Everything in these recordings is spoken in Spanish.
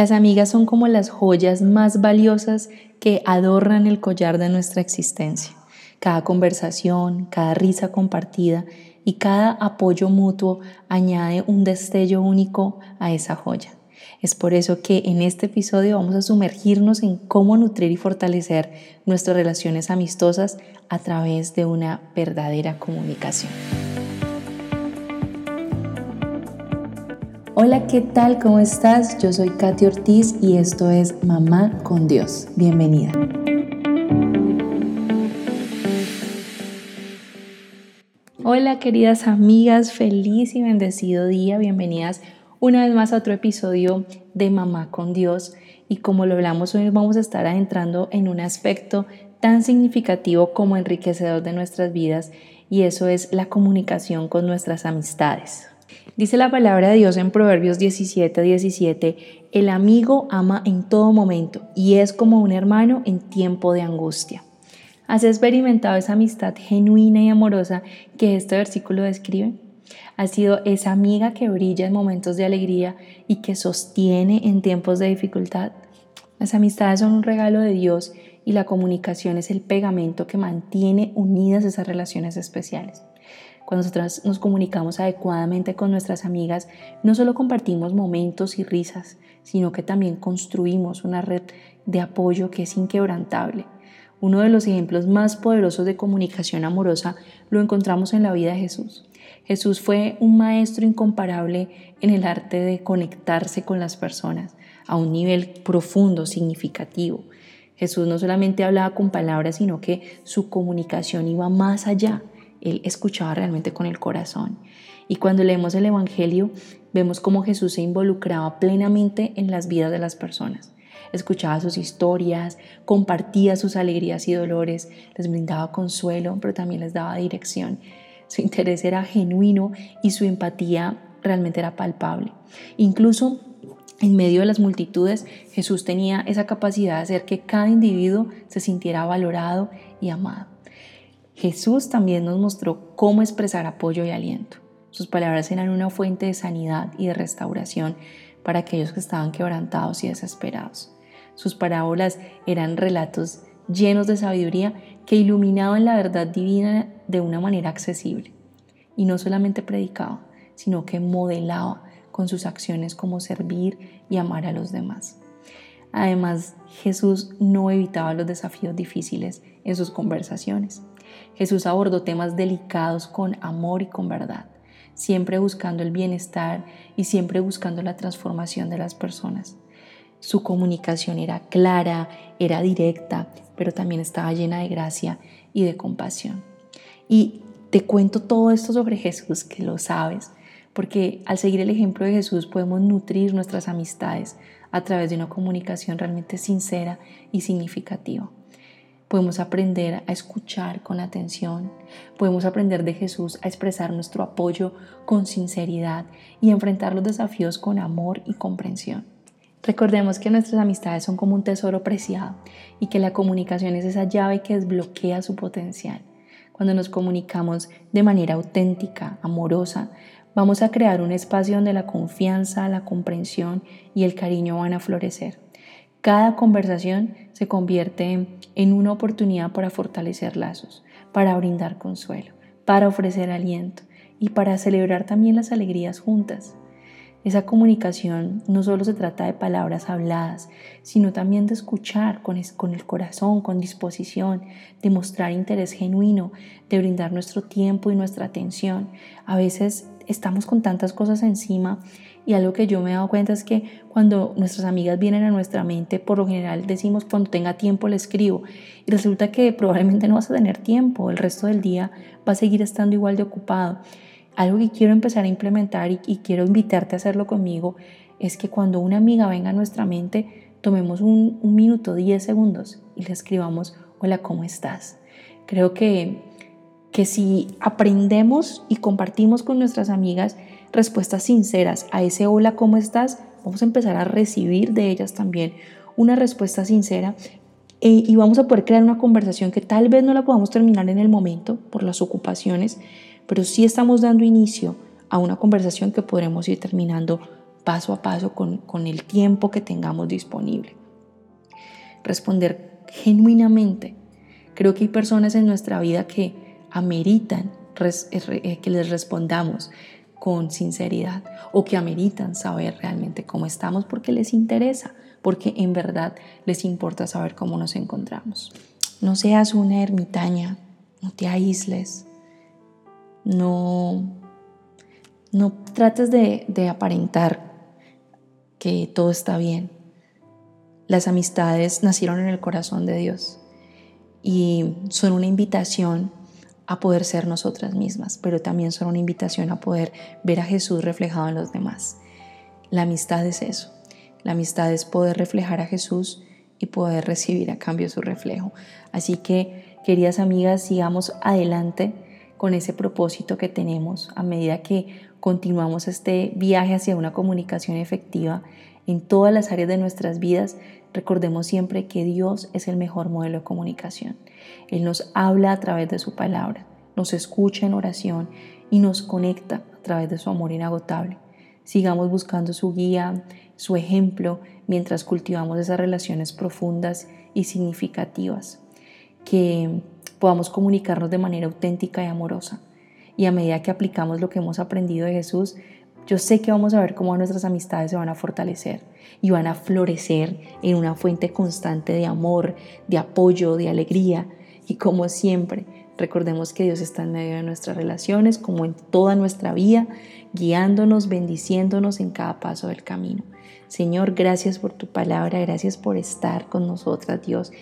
Las amigas son como las joyas más valiosas que adornan el collar de nuestra existencia. Cada conversación, cada risa compartida y cada apoyo mutuo añade un destello único a esa joya. Es por eso que en este episodio vamos a sumergirnos en cómo nutrir y fortalecer nuestras relaciones amistosas a través de una verdadera comunicación. Hola, ¿qué tal? ¿Cómo estás? Yo soy Katy Ortiz y esto es Mamá con Dios. Bienvenida. Hola queridas amigas, feliz y bendecido día. Bienvenidas una vez más a otro episodio de Mamá con Dios. Y como lo hablamos hoy, vamos a estar adentrando en un aspecto tan significativo como enriquecedor de nuestras vidas y eso es la comunicación con nuestras amistades. Dice la palabra de Dios en Proverbios 17, 17, el amigo ama en todo momento y es como un hermano en tiempo de angustia. ¿Has experimentado esa amistad genuina y amorosa que este versículo describe? Ha sido esa amiga que brilla en momentos de alegría y que sostiene en tiempos de dificultad. Las amistades son un regalo de Dios y la comunicación es el pegamento que mantiene unidas esas relaciones especiales. Cuando nos comunicamos adecuadamente con nuestras amigas, no solo compartimos momentos y risas, sino que también construimos una red de apoyo que es inquebrantable. Uno de los ejemplos más poderosos de comunicación amorosa lo encontramos en la vida de Jesús. Jesús fue un maestro incomparable en el arte de conectarse con las personas a un nivel profundo, significativo. Jesús no solamente hablaba con palabras, sino que su comunicación iba más allá él escuchaba realmente con el corazón. Y cuando leemos el Evangelio, vemos cómo Jesús se involucraba plenamente en las vidas de las personas. Escuchaba sus historias, compartía sus alegrías y dolores, les brindaba consuelo, pero también les daba dirección. Su interés era genuino y su empatía realmente era palpable. Incluso en medio de las multitudes, Jesús tenía esa capacidad de hacer que cada individuo se sintiera valorado y amado. Jesús también nos mostró cómo expresar apoyo y aliento. Sus palabras eran una fuente de sanidad y de restauración para aquellos que estaban quebrantados y desesperados. Sus parábolas eran relatos llenos de sabiduría que iluminaban la verdad divina de una manera accesible. Y no solamente predicaba, sino que modelaba con sus acciones cómo servir y amar a los demás. Además, Jesús no evitaba los desafíos difíciles en sus conversaciones. Jesús abordó temas delicados con amor y con verdad, siempre buscando el bienestar y siempre buscando la transformación de las personas. Su comunicación era clara, era directa, pero también estaba llena de gracia y de compasión. Y te cuento todo esto sobre Jesús, que lo sabes, porque al seguir el ejemplo de Jesús podemos nutrir nuestras amistades a través de una comunicación realmente sincera y significativa. Podemos aprender a escuchar con atención, podemos aprender de Jesús a expresar nuestro apoyo con sinceridad y enfrentar los desafíos con amor y comprensión. Recordemos que nuestras amistades son como un tesoro preciado y que la comunicación es esa llave que desbloquea su potencial. Cuando nos comunicamos de manera auténtica, amorosa, vamos a crear un espacio donde la confianza, la comprensión y el cariño van a florecer. Cada conversación se convierte en una oportunidad para fortalecer lazos, para brindar consuelo, para ofrecer aliento y para celebrar también las alegrías juntas. Esa comunicación no solo se trata de palabras habladas, sino también de escuchar con, el corazón, con disposición, de mostrar interés genuino, de brindar nuestro tiempo y nuestra atención. A veces estamos con tantas cosas encima y algo que yo me he dado cuenta es que cuando nuestras amigas vienen a nuestra mente, por lo general decimos cuando tenga tiempo le escribo. Y resulta que probablemente no vas a tener tiempo, el resto del día va a seguir estando igual de ocupado. Algo que quiero empezar a implementar y, quiero invitarte a hacerlo conmigo es que cuando una amiga venga a nuestra mente, tomemos un, un minuto, 10 segundos y le escribamos, hola, ¿cómo estás? Creo que, que si aprendemos y compartimos con nuestras amigas, respuestas sinceras a ese hola, ¿cómo estás? Vamos a empezar a recibir de ellas también una respuesta sincera eh, y vamos a poder crear una conversación que tal vez no la podamos terminar en el momento por las ocupaciones, pero sí estamos dando inicio a una conversación que podremos ir terminando paso a paso con, con el tiempo que tengamos disponible. Responder genuinamente. Creo que hay personas en nuestra vida que ameritan eh, que les respondamos con sinceridad o que ameritan saber realmente cómo estamos porque les interesa, porque en verdad les importa saber cómo nos encontramos. No seas una ermitaña, no te aísles, no, no trates de, de aparentar que todo está bien. Las amistades nacieron en el corazón de Dios y son una invitación a poder ser nosotras mismas, pero también son una invitación a poder ver a Jesús reflejado en los demás. La amistad es eso. La amistad es poder reflejar a Jesús y poder recibir a cambio su reflejo. Así que, queridas amigas, sigamos adelante con ese propósito que tenemos a medida que continuamos este viaje hacia una comunicación efectiva en todas las áreas de nuestras vidas. Recordemos siempre que Dios es el mejor modelo de comunicación. Él nos habla a través de su palabra, nos escucha en oración y nos conecta a través de su amor inagotable. Sigamos buscando su guía, su ejemplo, mientras cultivamos esas relaciones profundas y significativas. Que podamos comunicarnos de manera auténtica y amorosa. Y a medida que aplicamos lo que hemos aprendido de Jesús, yo sé que vamos a ver cómo nuestras amistades se van a fortalecer y van a florecer en una fuente constante de amor, de apoyo, de alegría. Y como siempre, recordemos que Dios está en medio de nuestras relaciones, como en toda nuestra vida, guiándonos, bendiciéndonos en cada paso del camino. Señor, gracias por tu palabra, gracias por estar con nosotras, Dios.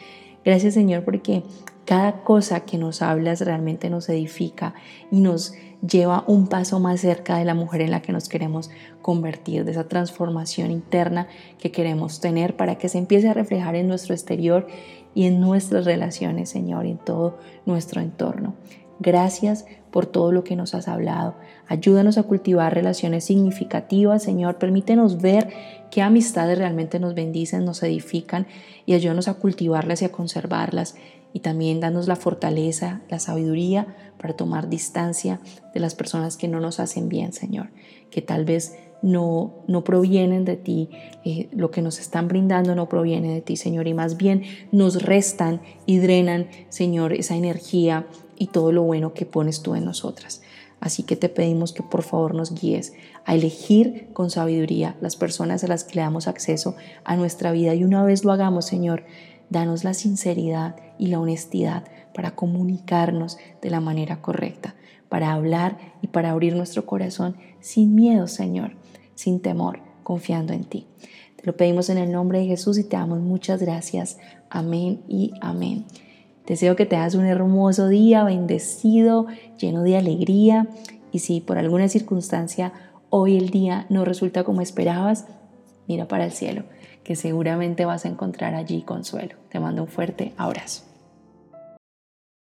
Gracias, Señor, porque cada cosa que nos hablas realmente nos edifica y nos lleva un paso más cerca de la mujer en la que nos queremos convertir, de esa transformación interna que queremos tener para que se empiece a reflejar en nuestro exterior y en nuestras relaciones, Señor, y en todo nuestro entorno. Gracias por todo lo que nos has hablado. Ayúdanos a cultivar relaciones significativas, Señor. Permítenos ver qué amistades realmente nos bendicen, nos edifican y ayúdanos a cultivarlas y a conservarlas y también danos la fortaleza, la sabiduría para tomar distancia de las personas que no nos hacen bien, Señor, que tal vez no, no provienen de ti, eh, lo que nos están brindando no proviene de ti, Señor, y más bien nos restan y drenan, Señor, esa energía y todo lo bueno que pones tú en nosotras. Así que te pedimos que por favor nos guíes a elegir con sabiduría las personas a las que le damos acceso a nuestra vida y una vez lo hagamos, Señor, Danos la sinceridad y la honestidad para comunicarnos de la manera correcta, para hablar y para abrir nuestro corazón sin miedo, Señor, sin temor, confiando en ti. Te lo pedimos en el nombre de Jesús y te damos muchas gracias. Amén y amén. Deseo que te hagas un hermoso día, bendecido, lleno de alegría. Y si por alguna circunstancia hoy el día no resulta como esperabas, mira para el cielo que seguramente vas a encontrar allí consuelo. Te mando un fuerte abrazo.